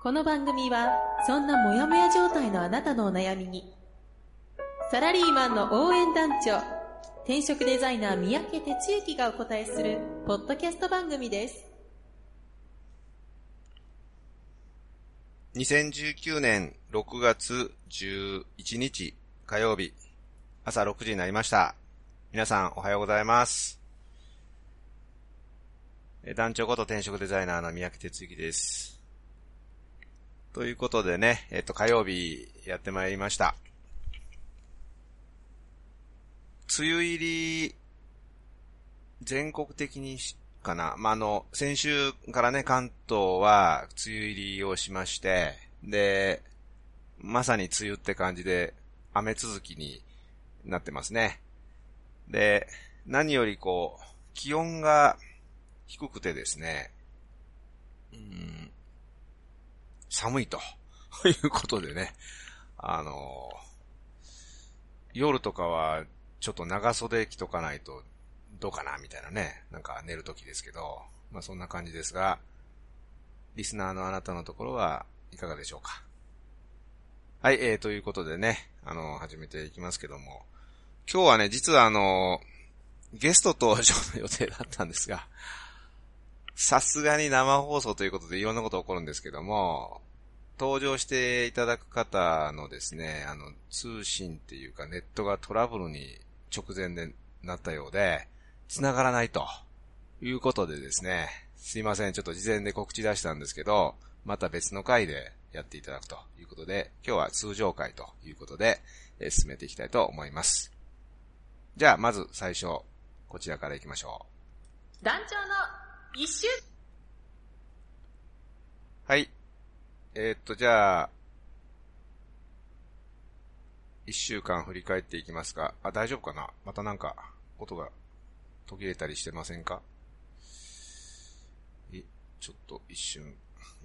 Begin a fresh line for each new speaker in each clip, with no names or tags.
この番組はそんなモヤモヤ状態のあなたのお悩みにサラリーマンの応援団長転職デザイナー三宅哲之がお答えするポッドキャスト番組です
2019年6月11日火曜日朝6時になりました。皆さんおはようございます。団長こと転職デザイナーの三宅哲之です。ということでね、えっと火曜日やってまいりました。梅雨入り、全国的にしかな。まあ、あの、先週からね、関東は梅雨入りをしまして、で、まさに梅雨って感じで、雨続きになってますね。で、何よりこう、気温が低くてですね、寒いと。いうことでね、あの、夜とかはちょっと長袖着とかないとどうかなみたいなね、なんか寝るときですけど、まあそんな感じですが、リスナーのあなたのところはいかがでしょうか？はい、えー、ということでね、あの、始めていきますけども、今日はね、実はあの、ゲスト登場の予定だったんですが、さすがに生放送ということでいろんなこと起こるんですけども、登場していただく方のですね、あの、通信っていうかネットがトラブルに直前でなったようで、繋がらないということでですね、すいません、ちょっと事前で告知出したんですけど、また別の回でやっていただくということで、今日は通常回ということで、え進めていきたいと思います。じゃあ、まず最初、こちらから行きましょう
団長の一周。
はい。えーっと、じゃあ、一週間振り返っていきますか。あ、大丈夫かな？またなんか、音が途切れたりしてませんか？え、ちょっと一瞬、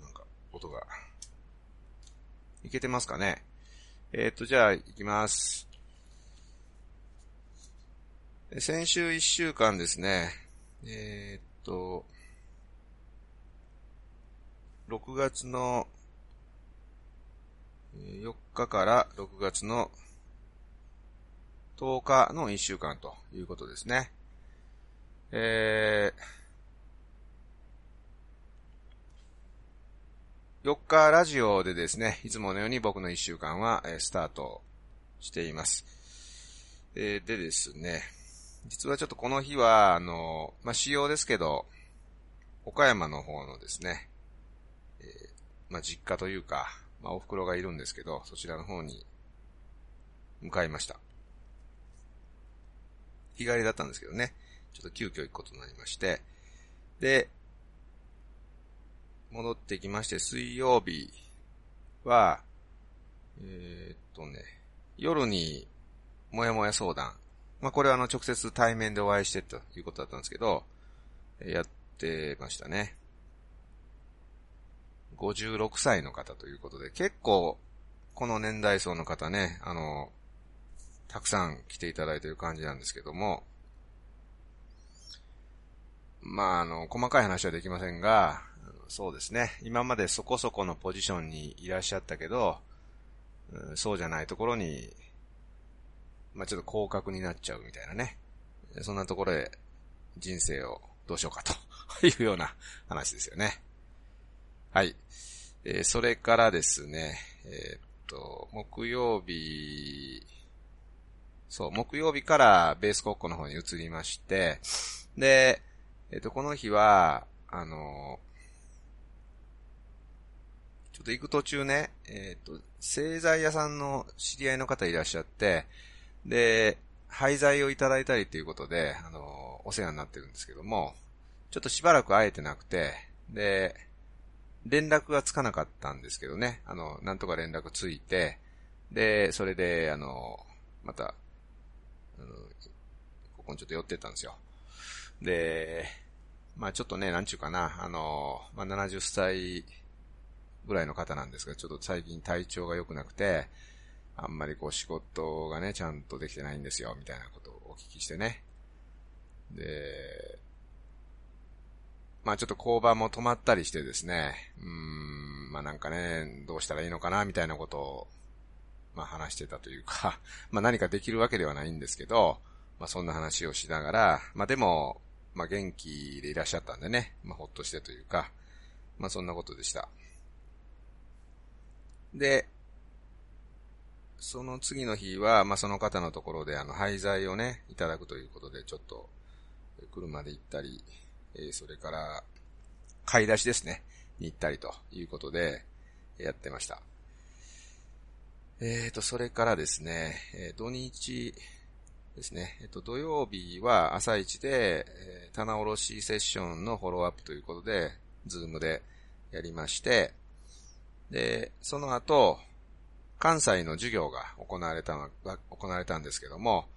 なんか、音が、いけてますかね？えーっと、じゃあ、行きます。え先週一週間ですね、えーっと、6月の4日から6月の10日の1週間ということですね。えー4日ラジオでですね、いつものように僕の1週間は、スタートしています。えーでですね、実はちょっとこの日は、あの、まあ、仕様ですけど、岡山の方のですね、まあ、実家というか、まあ、お袋がいるんですけど、そちらの方に向かいました。日帰りだったんですけどね、ちょっと急遽行くことになりまして、で、戻ってきまして、水曜日は、えーっとね、夜に、もやもや相談。まあ、これはあの、直接対面でお会いしてということだったんですけど、やってましたね。56歳の方ということで、結構、この年代層の方ね、あの、たくさん来ていただいている感じなんですけども、まあ、あの、細かい話はできませんが、そうですね、今までそこそこのポジションにいらっしゃったけど、そうじゃないところに、まあ、ちょっと降格になっちゃうみたいなね、そんなところで人生をどうしようかというような話ですよね。はい。えーそれからですね、えーっと、木曜日、そう、木曜日からベース国庫の方に移りまして、で、えっと、この日は、あの、ちょっと行く途中ね、えっと、製材屋さんの知り合いの方いらっしゃって、で、廃材をいただいたりということで、あの、お世話になってるんですけども、ちょっとしばらく会えてなくて、で、連絡がつかなかったんですけどね、あの、なんとか連絡ついて、で、それで、あの、また、あの、ここにちょっと寄ってったんですよ。で、まあちょっとね、なんちゅうかな、あの、まあ70歳ぐらいの方なんですが、ちょっと最近体調が良くなくて、あんまりこう仕事がね、ちゃんとできてないんですよ、みたいなことをお聞きしてね。で、まあちょっと交番も止まったりしてですね、うーん、まあなんかね、どうしたらいいのかな、みたいなことを、まあ話してたというか、まあ何かできるわけではないんですけど、まあそんな話をしながら、まあでも、まあ元気でいらっしゃったんでね、まあほっとしてというか、まあそんなことでした。で、その次の日は、まあその方のところであの廃材をね、いただくということで、ちょっと、車で行ったり、え、それから、買い出しですね、に行ったりということで、やってました。えーと、それからですね、え、土日ですね、えっ、と、土曜日は朝一で、え、棚卸セッションのフォローアップということで、 Zoom でやりまして、で、その後、関西の授業が行われたの、行われたんですけども、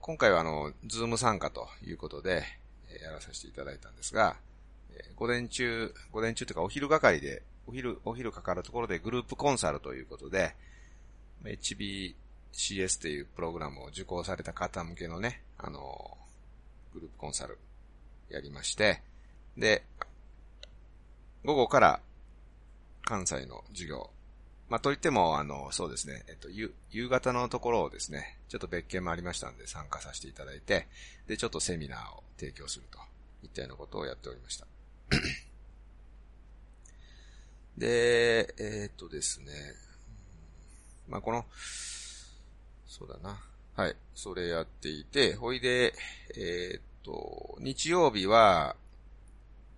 今回はあの、ズーム参加ということで、やらさせていただいたんですが、午前中、午前中というかお昼係で、お昼、お昼かかるところでグループコンサルということで、HBCS というプログラムを受講された方向けのね、あの、グループコンサルやりまして、で、午後から関西の授業。まあ、といっても、あの、そうですね、えっと、夕、夕方のところをですね、ちょっと別件もありましたんで参加させていただいて、で、ちょっとセミナーを提供するといったようなことをやっておりました。で、えー、っとですね、まあ、この、そうだな。はい。それやっていて、ほいで、えー、っと、日曜日は、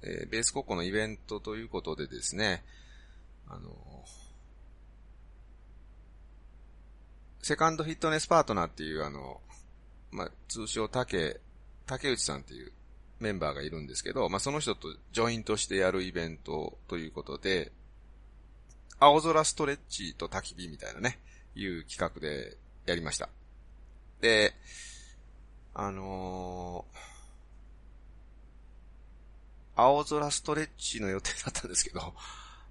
えー、ベース国庫のイベントということでですね、あの、セカンドフィットネスパートナーっていうあの、まあ、通称竹、竹内さんっていうメンバーがいるんですけど、まあ、その人とジョイントしてやるイベントということで、青空ストレッチと焚き火みたいなね、いう企画でやりました。で、あのー、青空ストレッチの予定だったんですけど、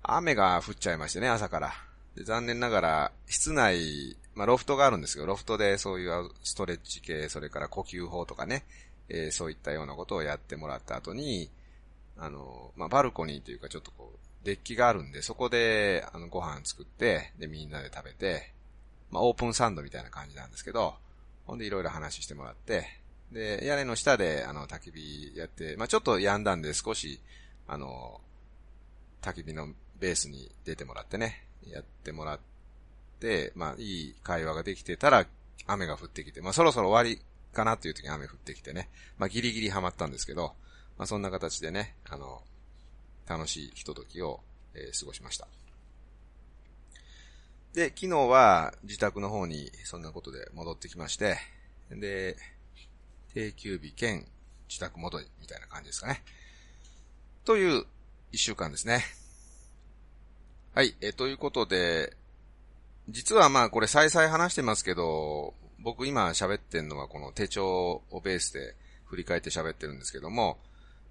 雨が降っちゃいましてね、朝から。で残念ながら、室内、まあ、ロフトがあるんですけど、ロフトでそういうストレッチ系、それから呼吸法とかね、えー、そういったようなことをやってもらった後に、あの、まあ、バルコニーというかちょっとこう、デッキがあるんで、そこで、あの、ご飯作って、で、みんなで食べて、まあ、オープンサンドみたいな感じなんですけど、ほんでいろいろ話してもらって、で、屋根の下で、あの、焚き火やって、まあ、ちょっと止んだんで少し、あの、焚き火のベースに出てもらってね、やってもらって、まあ、いい会話ができてたら、雨が降ってきて、まあ、そろそろ終わりかなっていう時に雨降ってきてね、まあ、ギリギリハマったんですけど、まあ、そんな形でね、あの、楽しいひとときを、えー、過ごしました。で、昨日は自宅の方にそんなことで戻ってきまして、で、定休日兼自宅戻りみたいな感じですかね。という一週間ですね。はい、えということで、実はまあこれ再々話してますけど、僕今喋ってんのはこの手帳をベースで振り返って喋ってるんですけども、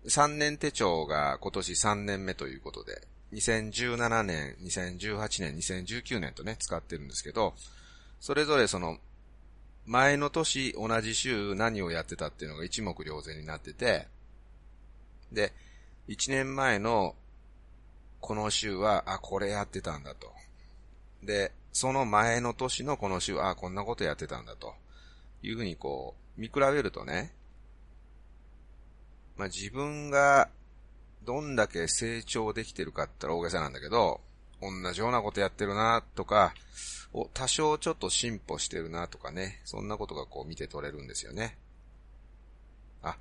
3年手帳が今年3年目ということで、2017年、2018年、2019年とね、使ってるんですけど、それぞれその、前の年同じ週何をやってたっていうのが一目瞭然になってて、で、1年前のこの週は、あ、これやってたんだと。で、その前の年のこの週、ああ、こんなことやってたんだと。いうふうにこう、見比べるとね、まあ、自分がどんだけ成長できてるかって大げさなんだけど、同じようなことやってるなとか、お、多少ちょっと進歩してるなとかね、そんなことがこう見て取れるんですよね。あ、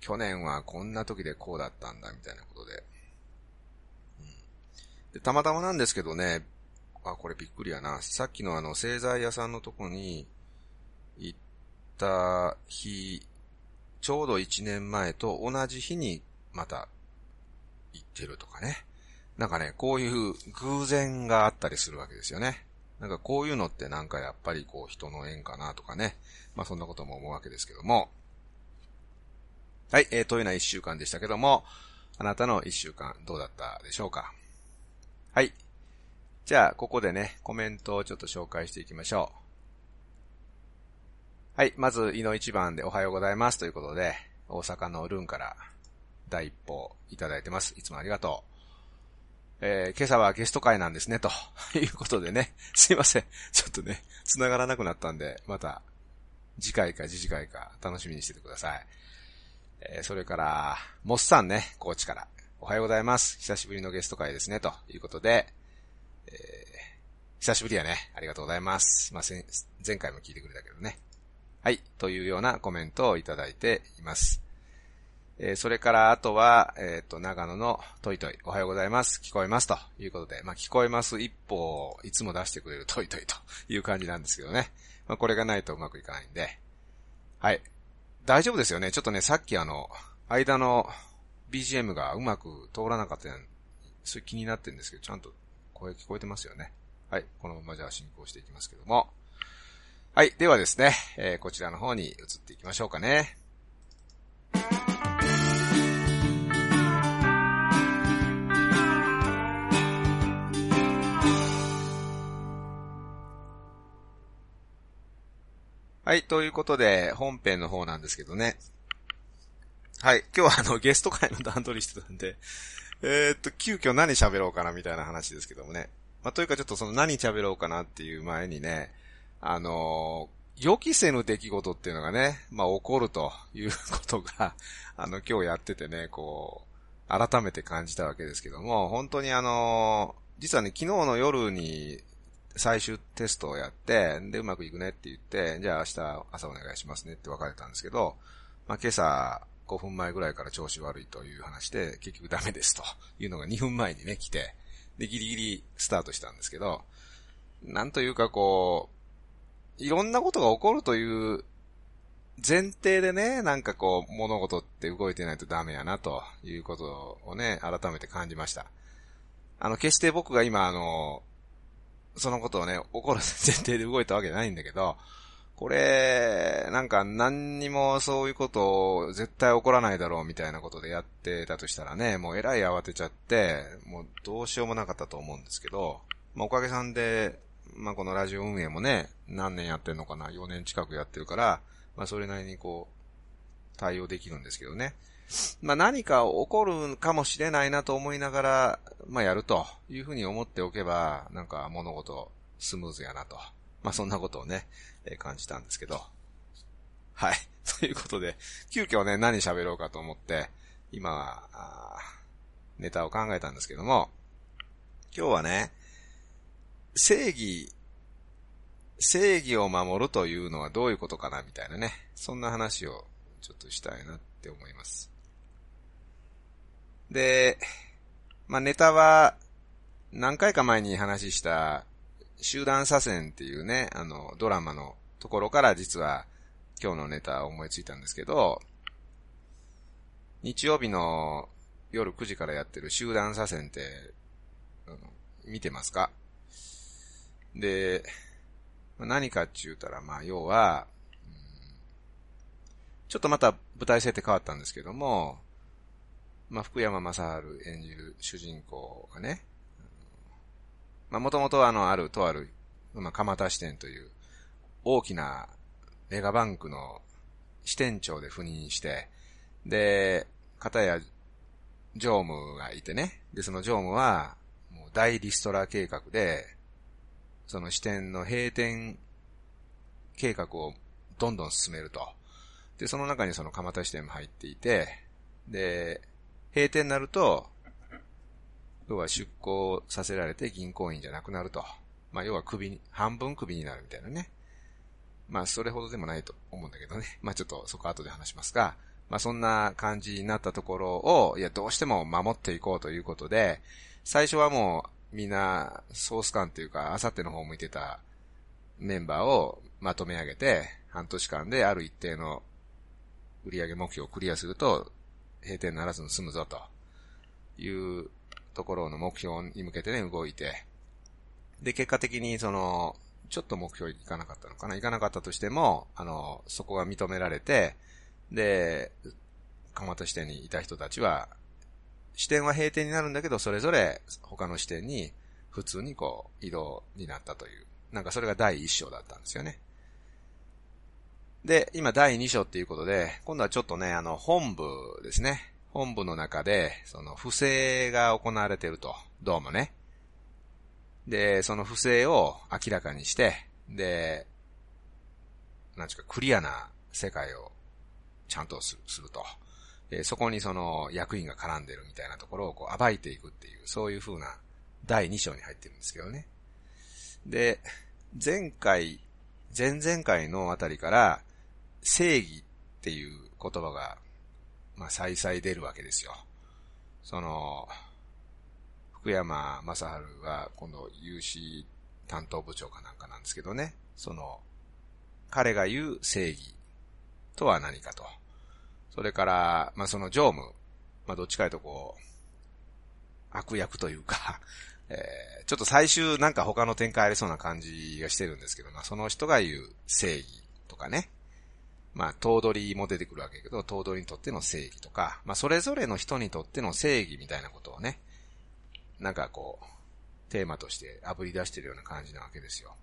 去年はこんな時でこうだったんだみたいなことで。うんで、たまたまなんですけどね、あ、これびっくりやな。さっきのあの、製材屋さんのとこに行った日、ちょうど1年前と同じ日にまた行ってるとかね。なんかね、こういう偶然があったりするわけですよね。なんかこういうのってなんかやっぱりこう人の縁かなとかね。まあそんなことも思うわけですけども。はい、えー、というような一週間でしたけども、あなたの一週間どうだったでしょうかはい。じゃあ、ここでね、コメントをちょっと紹介していきましょう。はい、まず、井の一番でおはようございますということで、大阪のルーンから第一報いただいてます。いつもありがとう。えー、今朝はゲスト会なんですね、ということでね。すいません。ちょっとね、繋がらなくなったんで、また、次回か次次回か楽しみにしててください。えー、それから、モスさんね、高知から。おはようございます。久しぶりのゲスト会ですね、ということで、えー、久しぶりやね。ありがとうございます。まあ、前回も聞いてくれたけどね。はい、というようなコメントをいただいています。えー、それから、あとは、えっ、ー、と、長野のトイトイ、おはようございます。聞こえますということで、まあ、聞こえます一歩をいつも出してくれるトイトイという感じなんですけどね。まあ、これがないとうまくいかないんで。はい。大丈夫ですよね。ちょっとね、さっきあの、間の BGM がうまく通らなかったやん。それ気になってるんですけど、ちゃんと声聞こえてますよね。はい。このままじゃあ進行していきますけども。はい。ではですね、えー、こちらの方に移っていきましょうかね。はい。ということで、本編の方なんですけどね。はい。今日はあの、ゲスト会の段取りしてたんで、え、っと、急遽何喋ろうかなみたいな話ですけどもね。まあ、というかちょっとその何喋ろうかなっていう前にね、あのー、予期せぬ出来事っていうのがね、まあ、起こるということが、あの、今日やっててね、こう、改めて感じたわけですけども、本当にあのー、実はね、昨日の夜に最終テストをやって、で、うまくいくねって言って、じゃあ明日朝お願いしますねって別れたんですけど、まあ、今朝5分前ぐらいから調子悪いという話で、結局ダメですというのが2分前にね、来て、で、ギリギリスタートしたんですけど、なんというかこう、いろんなことが起こるという前提でね、なんかこう、物事って動いてないとダメやなということをね、改めて感じました。あの、決して僕が今あの、そのことをね、起こる前提で動いたわけじゃないんだけど、これ、なんか何にもそういうことを絶対起こらないだろうみたいなことでやってたとしたらね、もうえらい慌てちゃって、もうどうしようもなかったと思うんですけど、まあおかげさんで、まあこのラジオ運営もね、何年やってんのかな、4年近くやってるから、まあそれなりにこう、対応できるんですけどね。まあ何か起こるかもしれないなと思いながら、まあやるというふうに思っておけば、なんか物事スムーズやなと。まあそんなことをね、えー、感じたんですけど。はい。ということで、急遽ね、何喋ろうかと思って、今は、ネタを考えたんですけども、今日はね、正義、正義を守るというのはどういうことかなみたいなね、そんな話をちょっとしたいなって思います。で、まあ、ネタは、何回か前に話した、集団左遷っていうね、あの、ドラマのところから実は今日のネタを思いついたんですけど、日曜日の夜9時からやってる集団左遷って、見てますか？で、何かって言うたら、まあ、要は、ちょっとまた舞台設定変わったんですけども、まあ、福山雅治演じる主人公がね、まあ、もともとあの、ある、とある、まあ、蒲田支店という大きなメガバンクの支店長で赴任して、で、方や常務がいてね、で、その常務は、もう大リストラ計画で、その支店の閉店計画をどんどん進めると。で、その中にその蒲田支店も入っていて、で、閉店になると、要は出向させられて銀行員じゃなくなると。まあ、要は首に、半分首になるみたいなね。まあ、それほどでもないと思うんだけどね。まあ、ちょっとそこ後で話しますが、まあ、そんな感じになったところを、いや、どうしても守っていこうということで、最初はもう、みんな、ソース感っていうか、あさっての方向いてたメンバーをまとめ上げて、半年間である一定の売上目標をクリアすると、閉店ならずに済むぞというところの目標に向けてね、動いて、で、結果的にその、ちょっと目標いかなかったのかないかなかったとしても、あの、そこが認められて、で、蒲田支店にいた人たちは、支店は閉店になるんだけど、それぞれ他の支店に普通にこう移動になったという。なんかそれが第一章だったんですよね。で、今第2章っていうことで、今度はちょっとね、あの、本部ですね。本部の中で、その、不正が行われていると。どうもね。で、その不正を明らかにして、で、なんちゅうか、クリアな世界をちゃんとすると。えそこにその役員が絡んでるみたいなところをこう暴いていくっていう、そういう風な第2章に入ってるんですけどね。で、前回、前々回のあたりから、正義っていう言葉が、まあ、再々出るわけですよ。その、福山雅治が今度有志担当部長かなんかなんですけどね。その、彼が言う正義とは何かと。それから、まあ、その常務。まあ、どっちかいうとこう、悪役というか えー、ちょっと最終なんか他の展開ありそうな感じがしてるんですけど、まあ、その人が言う正義とかね。まあ、頭取も出てくるわけけど、頭取にとっての正義とか、まあ、それぞれの人にとっての正義みたいなことをね、なんかこう、テーマとして炙り出してるような感じなわけですよ。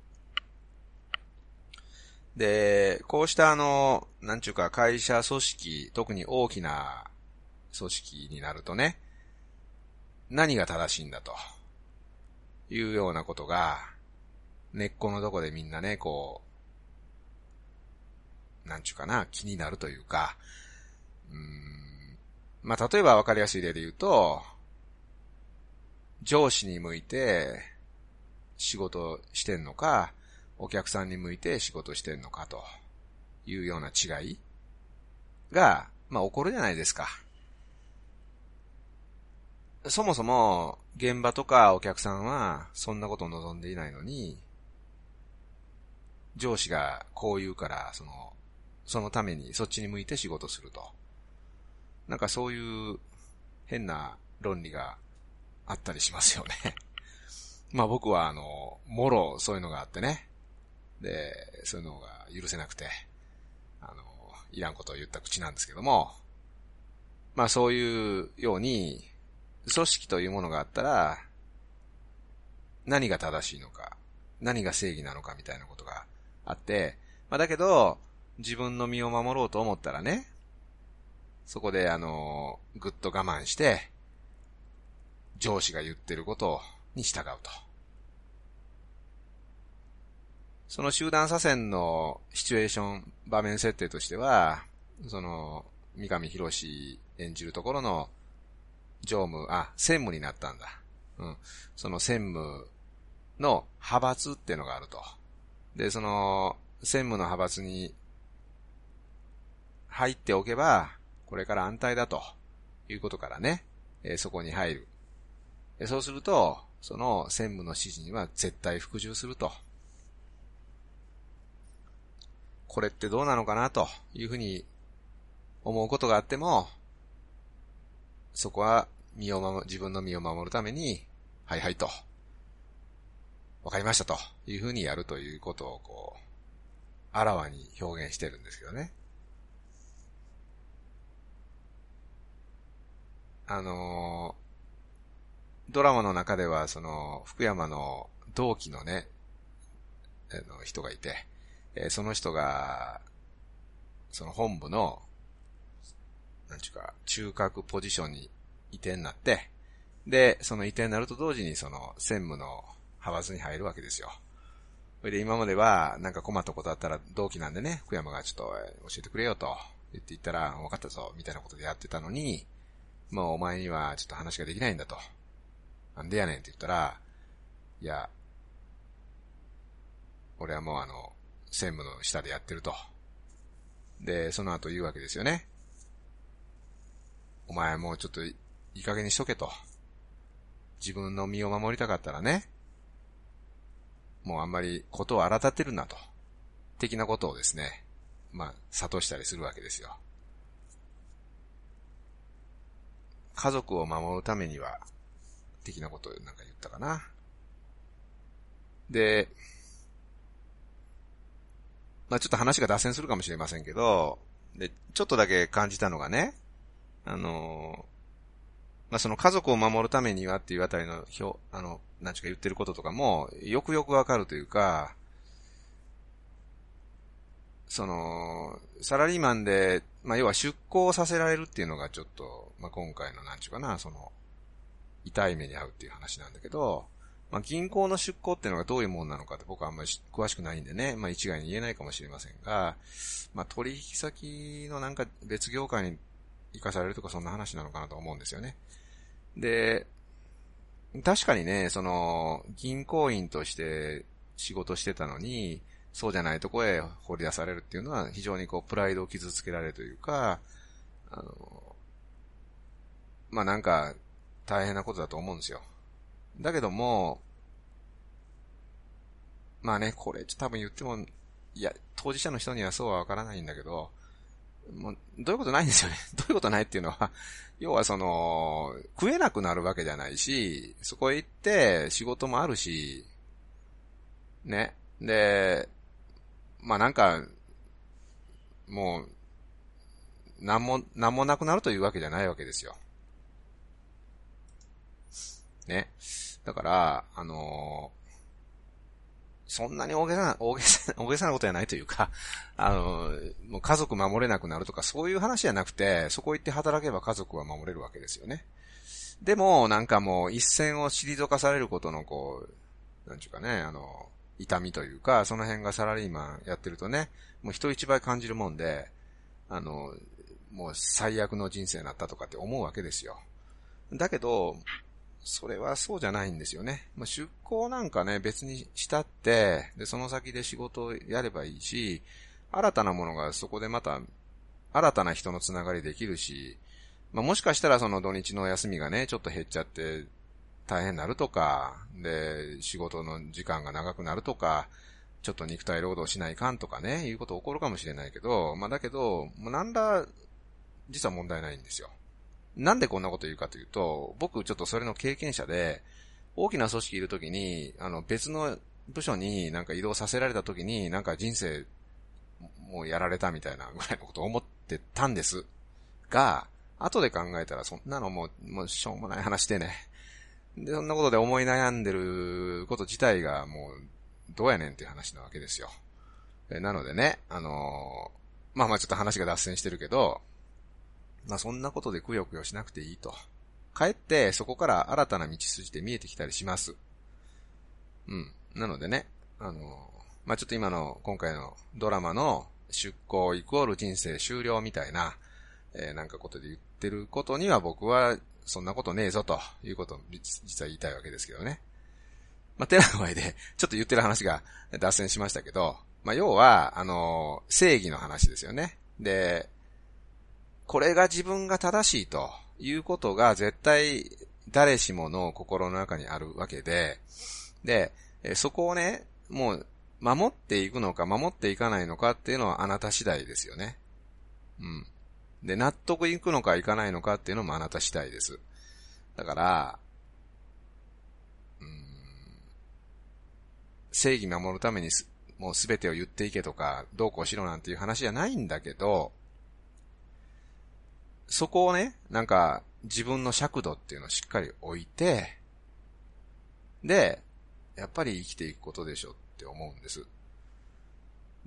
で、こうしたあの、なんちゅうか会社組織、特に大きな組織になるとね、何が正しいんだと、いうようなことが、根っこのとこでみんなね、こう、なんちゅうかな、気になるというか、うん、まあ、例えばわかりやすい例で言うと、上司に向いて仕事してんのか、お客さんに向いて仕事してんのかというような違いが、まあ、起こるじゃないですか。そもそも現場とかお客さんはそんなことを望んでいないのに、上司がこう言うから、その、そのためにそっちに向いて仕事すると。なんかそういう変な論理があったりしますよね。まあ僕はあの、もろそういうのがあってね。で、そういうのが許せなくて、あの、いらんことを言った口なんですけども、まあそういうように、組織というものがあったら、何が正しいのか、何が正義なのかみたいなことがあって、まあだけど、自分の身を守ろうと思ったらね、そこであの、ぐっと我慢して、上司が言ってることに従うと。その集団左遷のシチュエーション、場面設定としては、その、三上博史演じるところの常務、あ、専務になったんだ。うん。その専務の派閥っていうのがあると。で、その、専務の派閥に入っておけば、これから安泰だということからね、え、そこに入る。そうすると、その専務の指示には絶対服従すると。これってどうなのかなというふうに思うことがあっても、そこは身を守、自分の身を守るために、はいはいと、わかりましたというふうにやるということをこう、あらわに表現してるんですけどね。あのー、ドラマの中では、その、福山の同期のね、あの人がいて、えー、その人が、その本部の、なんちゅうか、中核ポジションに移転になって、で、その移転になると同時にその専務の派閥に入るわけですよ。それで今までは、なんか困ったことあったら同期なんでね、福山がちょっと教えてくれよと言って言ったら、分かったぞ、みたいなことでやってたのに、もうお前にはちょっと話ができないんだと。なんでやねんって言ったら、いや、俺はもうあの、専務の下でやってると。で、その後言うわけですよね。お前もうちょっといい加減にしとけと。自分の身を守りたかったらね、もうあんまりことを荒立てるなと。的なことをですね、まあ、諭したりするわけですよ。家族を守るためには、的なことをなんか言ったかな。で、まあちょっと話が脱線するかもしれませんけど、で、ちょっとだけ感じたのがね、あの、まあその家族を守るためにはっていうあたりの表、あの、なんちゅうか言ってることとかも、よくよくわかるというか、その、サラリーマンで、まあ、要は出向させられるっていうのがちょっと、まあ、今回のなんちゅうかな、その、痛い目に遭うっていう話なんだけど、まあ、銀行の出向っていうのがどういうもんなのかって僕はあんまり詳しくないんでね、まあ、一概に言えないかもしれませんが、まあ、取引先のなんか別業界に生かされるとかそんな話なのかなと思うんですよね。で、確かにね、その、銀行員として仕事してたのに、そうじゃないとこへ掘り出されるっていうのは非常にこう、プライドを傷つけられるというか、あの、まあ、なんか、大変なことだと思うんですよ。だけども、まあね、これ多分言っても、いや、当事者の人にはそうはわからないんだけど、もう、どういうことないんですよね。どういうことないっていうのは、要はその、食えなくなるわけじゃないし、そこへ行って仕事もあるし、ね。で、まあなんか、もう、なんも、なんもなくなるというわけじゃないわけですよ。ね。だから、あのー、そんなに大げさな、大げさ、大げさなことじゃないというか、あのー、もう家族守れなくなるとかそういう話じゃなくて、そこ行って働けば家族は守れるわけですよね。でも、なんかもう一線を退かされることのこう、なんちゅうかね、あの、痛みというか、その辺がサラリーマンやってるとね、もう人一倍感じるもんで、あの、もう最悪の人生になったとかって思うわけですよ。だけど、それはそうじゃないんですよね。まあ、出向なんかね、別にしたって、で、その先で仕事をやればいいし、新たなものがそこでまた、新たな人のつながりできるし、まあ、もしかしたらその土日の休みがね、ちょっと減っちゃって大変になるとか、で、仕事の時間が長くなるとか、ちょっと肉体労働しないかんとかね、いうこと起こるかもしれないけど、まあだけど、もうなんだ、実は問題ないんですよ。なんでこんなこと言うかというと、僕ちょっとそれの経験者で、大きな組織いるときに、あの別の部署になんか移動させられたときに、なんか人生、もうやられたみたいなぐらいのことを思ってたんです。が、後で考えたらそんなのもう、もうしょうもない話でね。で、そんなことで思い悩んでること自体がもう、どうやねんっていう話なわけですよ。なのでね、あのー、まあまあちょっと話が脱線してるけど、まあそんなことでくよくよしなくていいと。かえってそこから新たな道筋で見えてきたりします。うん。なのでね、あの、まあちょっと今の今回のドラマの出向イコール人生終了みたいな、えー、なんかことで言ってることには僕はそんなことねえぞということを実は言いたいわけですけどね。まあ、てな具で、ちょっと言ってる話が脱線しましたけど、まあ、要は、あの、正義の話ですよね。で、これが自分が正しいということが絶対誰しもの心の中にあるわけで、で、そこをね、もう守っていくのか守っていかないのかっていうのはあなた次第ですよね。うん。で、納得いくのかいかないのかっていうのもあなた次第です。だから、うん、正義守るためにすもうすべてを言っていけとか、どうこうしろなんていう話じゃないんだけど、そこをね、なんか自分の尺度っていうのをしっかり置いて、で、やっぱり生きていくことでしょって思うんです。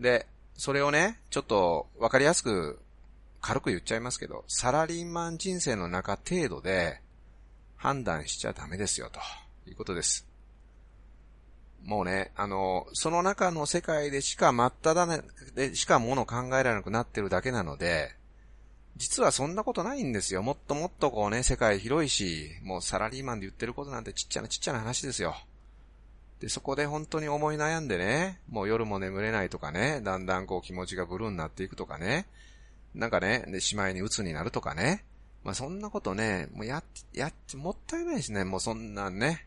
で、それをね、ちょっとわかりやすく軽く言っちゃいますけど、サラリーマン人生の中程度で判断しちゃダメですよ、ということです。もうね、あの、その中の世界でしか真っ只中でしかもの考えられなくなってるだけなので、実はそんなことないんですよ。もっともっとこうね、世界広いし、もうサラリーマンで言ってることなんてちっちゃなちっちゃな話ですよ。で、そこで本当に思い悩んでね、もう夜も眠れないとかね、だんだんこう気持ちがブルーになっていくとかね、なんかね、で、しまいに鬱になるとかね。まあ、そんなことね、もうや、やって、もったいないですね、もうそんなんね。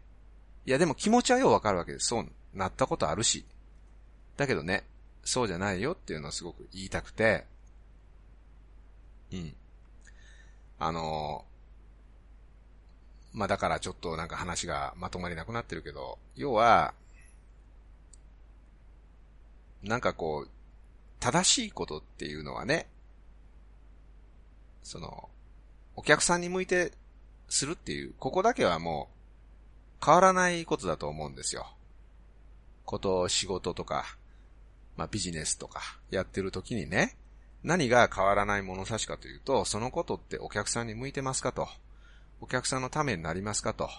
いや、でも気持ちはようわかるわけです。そうなったことあるし。だけどね、そうじゃないよっていうのをすごく言いたくて、うん。あのまあだからちょっとなんか話がまとまりなくなってるけど、要は、なんかこう、正しいことっていうのはね、その、お客さんに向いてするっていう、ここだけはもう変わらないことだと思うんですよ。こと、仕事とか、まあビジネスとかやってる時にね、何が変わらない物差しかというと、そのことってお客さんに向いてますかと。お客さんのためになりますかと。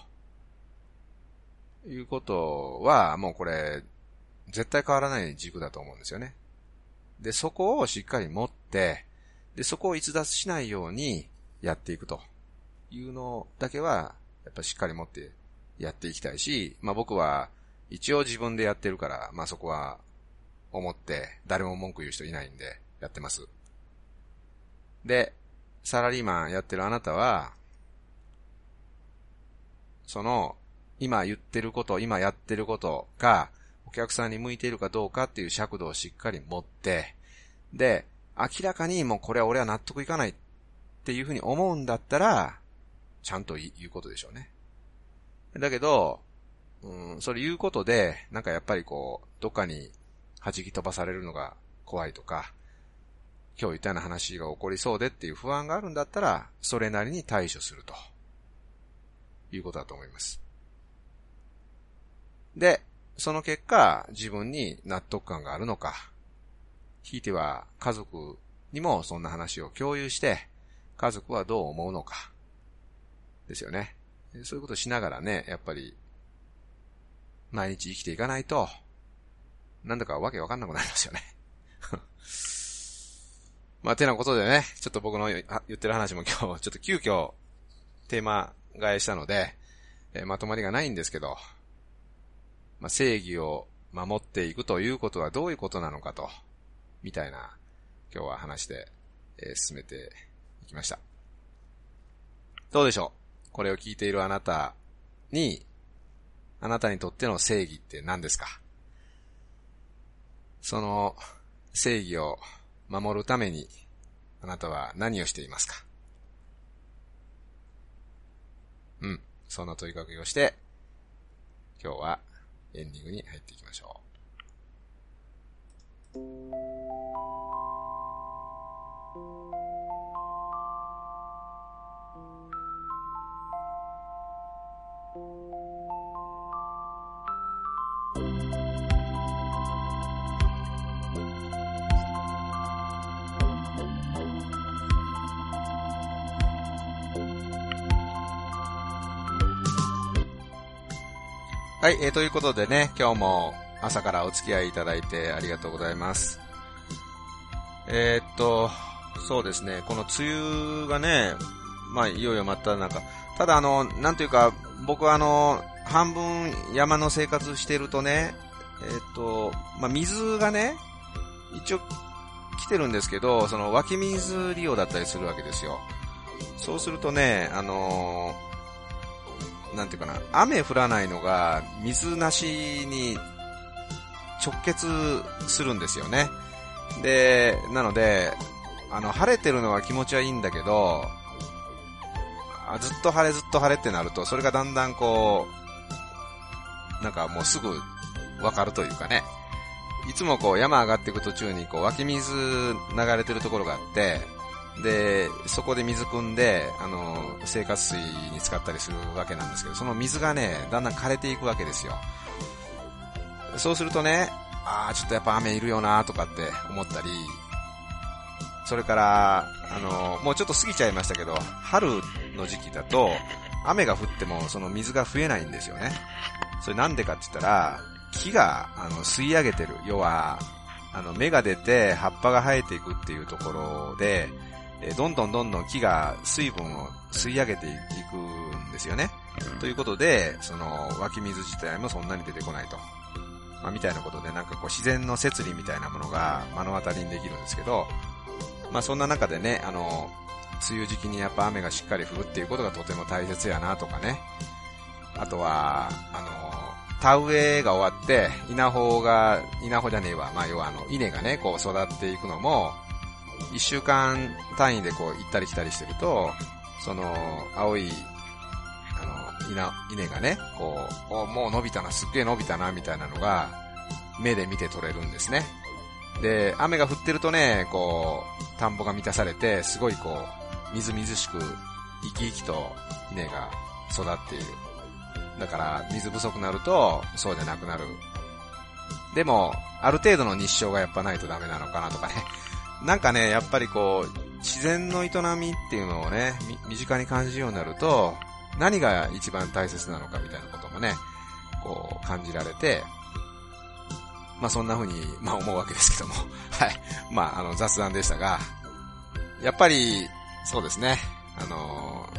いうことは、もうこれ、絶対変わらない軸だと思うんですよね。で、そこをしっかり持って、で、そこを逸脱しないようにやっていくというのだけは、やっぱしっかり持ってやっていきたいし、まあ僕は一応自分でやってるから、まあそこは思って誰も文句言う人いないんでやってます。で、サラリーマンやってるあなたは、その、今言ってること、今やってることが、お客さんに向いているかどうかっていう尺度をしっかり持って、で、明らかにもうこれは俺は納得いかないっていうふうに思うんだったら、ちゃんと言うことでしょうね。だけど、うん、それ言うことで、なんかやっぱりこう、どっかに弾き飛ばされるのが怖いとか、今日言ったような話が起こりそうでっていう不安があるんだったら、それなりに対処すると。いうことだと思います。で、その結果、自分に納得感があるのか、ひいては家族にもそんな話を共有して、家族はどう思うのか、ですよね。そういうことしながらね、やっぱり、毎日生きていかないと、なんだかわけわかんなくなりますよね。まあ、てなことでね、ちょっと僕の言ってる話も今日、ちょっと急遽、テーマ替えしたので、えー、まとまりがないんですけど、まあ、正義を守っていくということはどういうことなのかと、みたいな、今日は話で、えー、進めていきました。どうでしょう？これを聞いているあなたに、あなたにとっての正義って何ですか？その正義を守るために、あなたは何をしていますか？うん。そんな問いかけをして、今日はエンディングに入っていきましょう。はい、えー、ということでね、今日も朝からお付き合いいただいてありがとうございます。えー、っと、そうですね、この梅雨がね、まあ、いよいよ真っ只中。ただあの、なんというか、僕はあの、半分山の生活してるとね、えー、っと、まあ、水がね、一応来てるんですけど、その湧き水利用だったりするわけですよ。そうするとね、あのーなんていうかな、雨降らないのが水なしに直結するんですよね。で、なので、あの、晴れてるのは気持ちはいいんだけど、ずっと晴れずっと晴れってなると、それがだんだんこう、なんかもうすぐわかるというかね、いつもこう山上がっていく途中にこう湧き水流れてるところがあって、で、そこで水汲んで、あの、生活水に使ったりするわけなんですけど、その水がね、だんだん枯れていくわけですよ。そうするとね、ああ、ちょっとやっぱ雨いるよなとかって思ったり、それから、あの、もうちょっと過ぎちゃいましたけど、春の時期だと、雨が降ってもその水が増えないんですよね。それなんでかって言ったら、木が、あの、吸い上げてる。要は、あの、芽が出て葉っぱが生えていくっていうところで、えどんどんどんどん木が水分を吸い上げていくんですよね。ということで、その湧き水自体もそんなに出てこないと。まあ、みたいなことでなんかこう自然の摂理みたいなものが目の当たりにできるんですけど、まあそんな中でね、あの、梅雨時期にやっぱ雨がしっかり降るっていうことがとても大切やなとかね。あとは、あの、田植えが終わって、稲穂が、稲穂じゃねえわ。まあ要はあの、稲がね、こう育っていくのも、一週間単位でこう行ったり来たりしてると、その、青い、稲、がね、こう、もう伸びたな、すっげえ伸びたな、みたいなのが、目で見て取れるんですね。で、雨が降ってるとね、こう、田んぼが満たされて、すごいこう、みずみずしく、生き生きと稲が育っている。だから、水不足になると、そうじゃなくなる。でも、ある程度の日照がやっぱないとダメなのかなとかね。なんかね、やっぱりこう、自然の営みっていうのをね、身近に感じるようになると、何が一番大切なのかみたいなこともね、こう感じられて、まあそんな風に、まあ思うわけですけども、はい。まああの雑談でしたが、やっぱり、そうですね、あの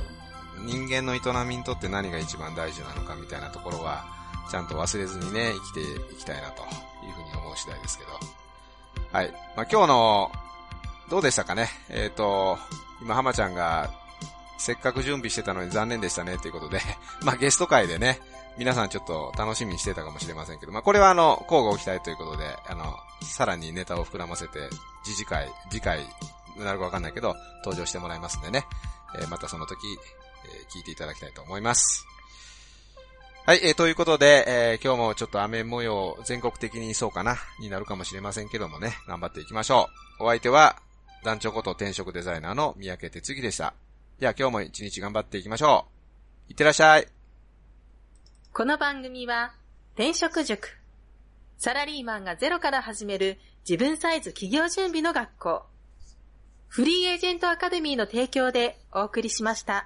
人間の営みにとって何が一番大事なのかみたいなところは、ちゃんと忘れずにね、生きていきたいなというふうに思う次第ですけど。はい。まあ今日のどうでしたかね？えっ、ー、と、今浜ちゃんが、せっかく準備してたのに残念でしたねということで、まあゲスト会でね、皆さんちょっと楽しみにしてたかもしれませんけど、まあこれはあの、交互期待ということで、あの、さらにネタを膨らませて、次次回、次回、なるかわかんないけど、登場してもらいますんでね、えー、またその時、えー、聞いていただきたいと思います。はい、えー、ということで、えー、今日もちょっと雨模様、全国的にそうかな、になるかもしれませんけどもね、頑張っていきましょう。お相手は、団長こと転職デザイナーの三宅哲樹でした。では今日も一日頑張っていきましょう。いってらっしゃい。
この番組は、転職塾。サラリーマンがゼロから始める自分サイズ企業準備の学校。フリーエージェントアカデミーの提供でお送りしました。